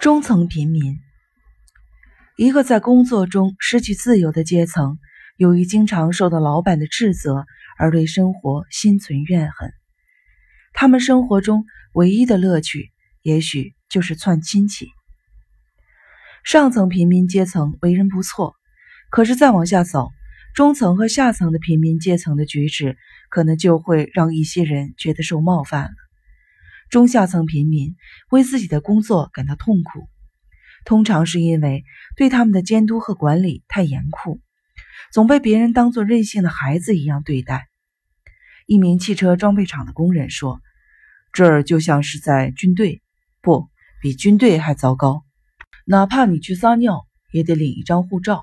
中层平民，一个在工作中失去自由的阶层，由于经常受到老板的斥责而对生活心存怨恨。他们生活中唯一的乐趣，也许就是串亲戚。上层平民阶层为人不错，可是再往下走，中层和下层的平民阶层的举止，可能就会让一些人觉得受冒犯了。中下层平民为自己的工作感到痛苦，通常是因为对他们的监督和管理太严酷，总被别人当作任性的孩子一样对待。一名汽车装配厂的工人说：“这儿就像是在军队，不比军队还糟糕。哪怕你去撒尿，也得领一张护照。”《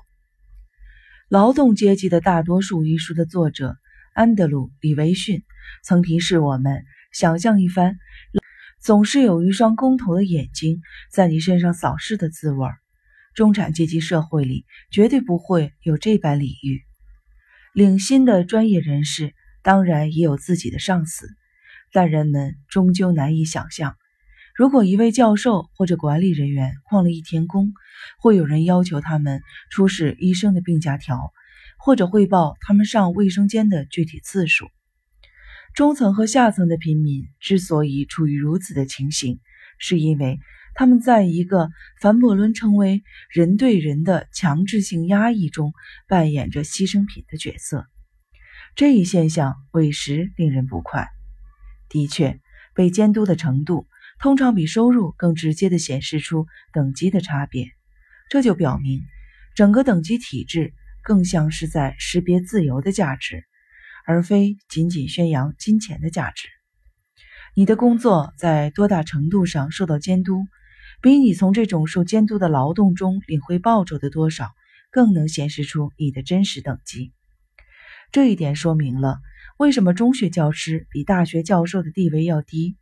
劳动阶级的大多数》一书的作者安德鲁·李维逊曾提示我们。想象一番，总是有一双工头的眼睛在你身上扫视的滋味。中产阶级社会里绝对不会有这般礼遇。领薪的专业人士当然也有自己的上司，但人们终究难以想象，如果一位教授或者管理人员旷了一天工，会有人要求他们出示医生的病假条，或者汇报他们上卫生间的具体次数。中层和下层的平民之所以处于如此的情形，是因为他们在一个凡伯伦称为“人对人的强制性压抑”中扮演着牺牲品的角色。这一现象委实令人不快。的确，被监督的程度通常比收入更直接地显示出等级的差别。这就表明，整个等级体制更像是在识别自由的价值。而非仅仅宣扬金钱的价值。你的工作在多大程度上受到监督，比你从这种受监督的劳动中领回报酬的多少，更能显示出你的真实等级。这一点说明了为什么中学教师比大学教授的地位要低。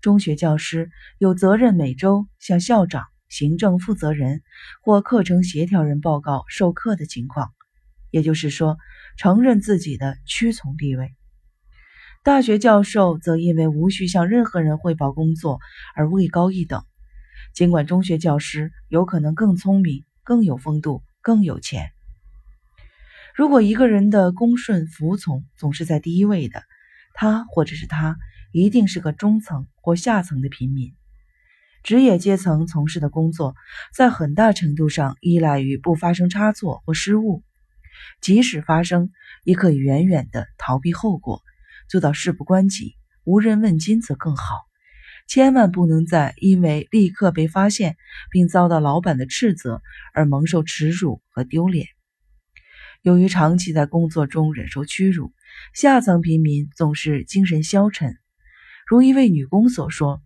中学教师有责任每周向校长、行政负责人或课程协调人报告授课的情况。也就是说，承认自己的屈从地位。大学教授则因为无需向任何人汇报工作而位高一等，尽管中学教师有可能更聪明、更有风度、更有钱。如果一个人的恭顺服从总是在第一位的，他或者是他一定是个中层或下层的平民。职业阶层从事的工作在很大程度上依赖于不发生差错或失误。即使发生，也可以远远的逃避后果，做到事不关己、无人问津则更好。千万不能再因为立刻被发现并遭到老板的斥责而蒙受耻辱和丢脸。由于长期在工作中忍受屈辱，下层平民总是精神消沉。如一位女工所说：“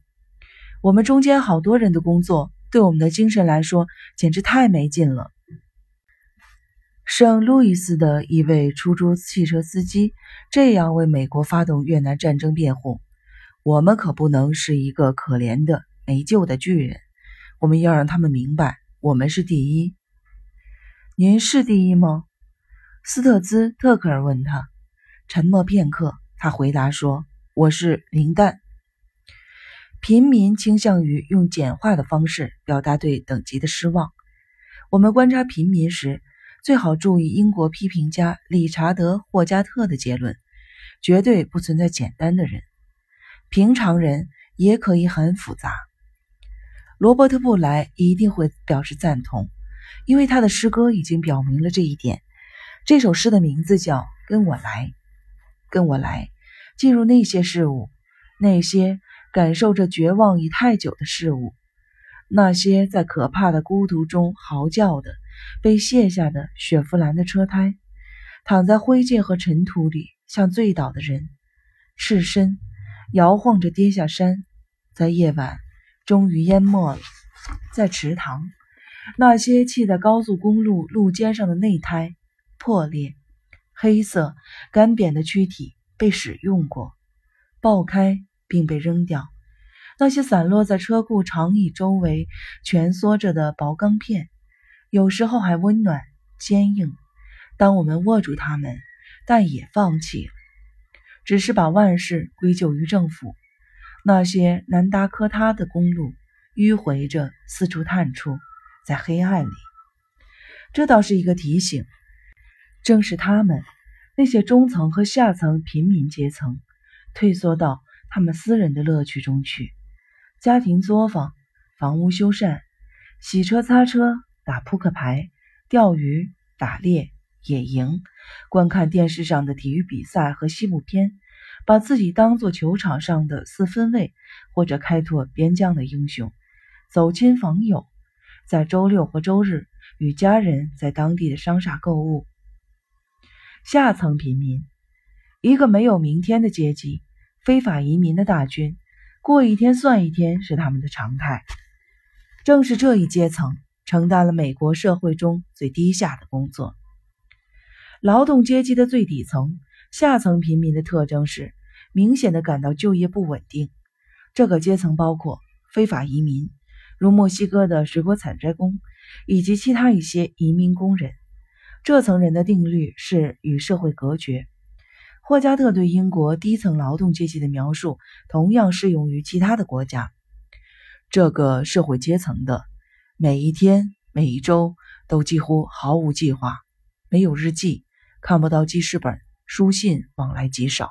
我们中间好多人的工作，对我们的精神来说简直太没劲了。”圣路易斯的一位出租汽车司机这样为美国发动越南战争辩护：“我们可不能是一个可怜的没救的巨人，我们要让他们明白，我们是第一。”您是第一吗？斯特兹特克尔问他。沉默片刻，他回答说：“我是林蛋。”平民倾向于用简化的方式表达对等级的失望。我们观察平民时。最好注意英国批评家理查德·霍加特的结论：绝对不存在简单的人，平常人也可以很复杂。罗伯特·布莱一定会表示赞同，因为他的诗歌已经表明了这一点。这首诗的名字叫《跟我来》，跟我来，进入那些事物，那些感受着绝望已太久的事物，那些在可怕的孤独中嚎叫的。被卸下的雪佛兰的车胎，躺在灰烬和尘土里，像醉倒的人，赤身摇晃着跌下山，在夜晚终于淹没了。在池塘，那些砌在高速公路路肩上的内胎破裂，黑色干瘪的躯体被使用过，爆开并被扔掉。那些散落在车库长椅周围蜷缩着的薄钢片。有时候还温暖坚硬，当我们握住它们，但也放弃，只是把万事归咎于政府。那些南达科他的公路迂回着四处探出，在黑暗里。这倒是一个提醒。正是他们，那些中层和下层平民阶层，退缩到他们私人的乐趣中去：家庭作坊、房屋修缮、洗车、擦车、打扑克牌、钓鱼、打猎、野营、观看电视上的体育比赛和西部片，把自己当作球场上的四分卫或者开拓边疆的英雄，走亲访友，在周六或周日与家人在当地的商厦购物。下层平民，一个没有明天的阶级，非法移民的大军，过一天算一天是他们的常态。正是这一阶层承担了美国社会中最低下的工作。劳动阶级的最底层，下层平民的特征是明显的感到就业不稳定。这个阶层包括非法移民，如墨西哥的水果采摘工，以及其他一些移民工人。这层人的定律是与社会隔绝。霍加特对英国低层劳动阶级的描述同样适用于其他的国家。这个社会阶层的每一天、每一周都几乎毫无计划，没有日记，看不到记事本，书信往来极少。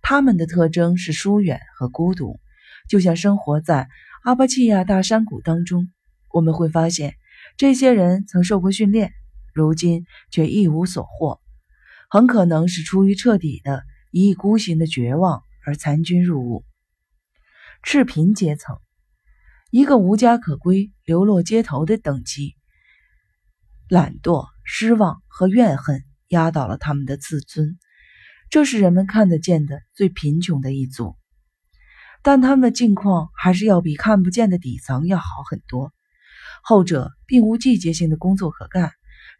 他们的特征是疏远和孤独，就像生活在阿巴契亚大山谷当中。我们会发现，这些人曾受过训练。如今却一无所获，很可能是出于彻底的一意孤行的绝望而参军入伍。赤贫阶层，一个无家可归、流落街头的等级，懒惰、失望和怨恨压倒了他们的自尊。这是人们看得见的最贫穷的一组，但他们的境况还是要比看不见的底层要好很多。后者并无季节性的工作可干。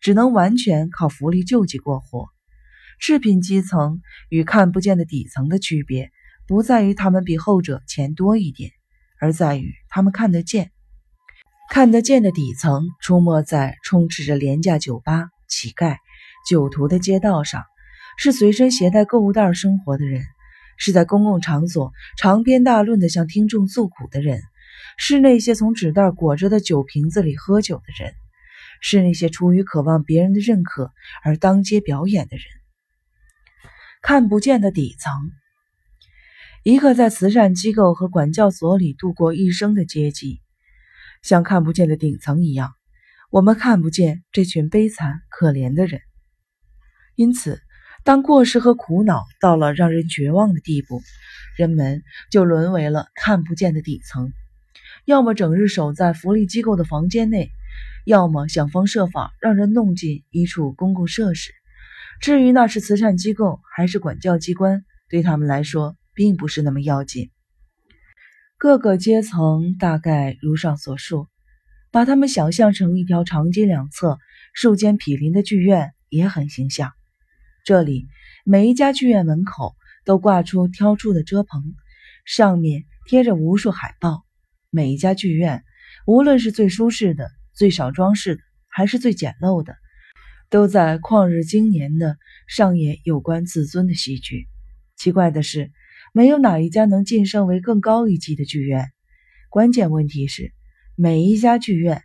只能完全靠福利救济过活。赤贫基层与看不见的底层的区别，不在于他们比后者钱多一点，而在于他们看得见。看得见的底层出没在充斥着廉价酒吧、乞丐、酒徒的街道上，是随身携带购物袋生活的人，是在公共场所长篇大论地向听众诉苦的人，是那些从纸袋裹着的酒瓶子里喝酒的人。是那些出于渴望别人的认可而当街表演的人，看不见的底层，一个在慈善机构和管教所里度过一生的阶级，像看不见的顶层一样，我们看不见这群悲惨可怜的人。因此，当过失和苦恼到了让人绝望的地步，人们就沦为了看不见的底层，要么整日守在福利机构的房间内。要么想方设法让人弄进一处公共设施，至于那是慈善机构还是管教机关，对他们来说并不是那么要紧。各个阶层大概如上所述，把他们想象成一条长街两侧、数间毗邻的剧院也很形象。这里每一家剧院门口都挂出挑出的遮棚，上面贴着无数海报。每一家剧院，无论是最舒适的。最少装饰的，还是最简陋的，都在旷日经年的上演有关自尊的戏剧。奇怪的是，没有哪一家能晋升为更高一级的剧院。关键问题是，每一家剧院，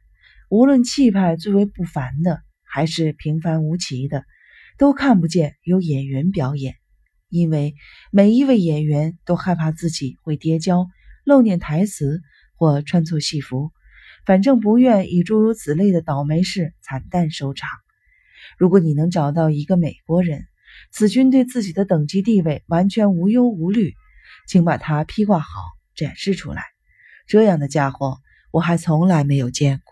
无论气派最为不凡的，还是平凡无奇的，都看不见有演员表演，因为每一位演员都害怕自己会跌跤、漏念台词或穿错戏服。反正不愿以诸如此类的倒霉事惨淡收场。如果你能找到一个美国人，子君对自己的等级地位完全无忧无虑，请把他披挂好，展示出来。这样的家伙，我还从来没有见过。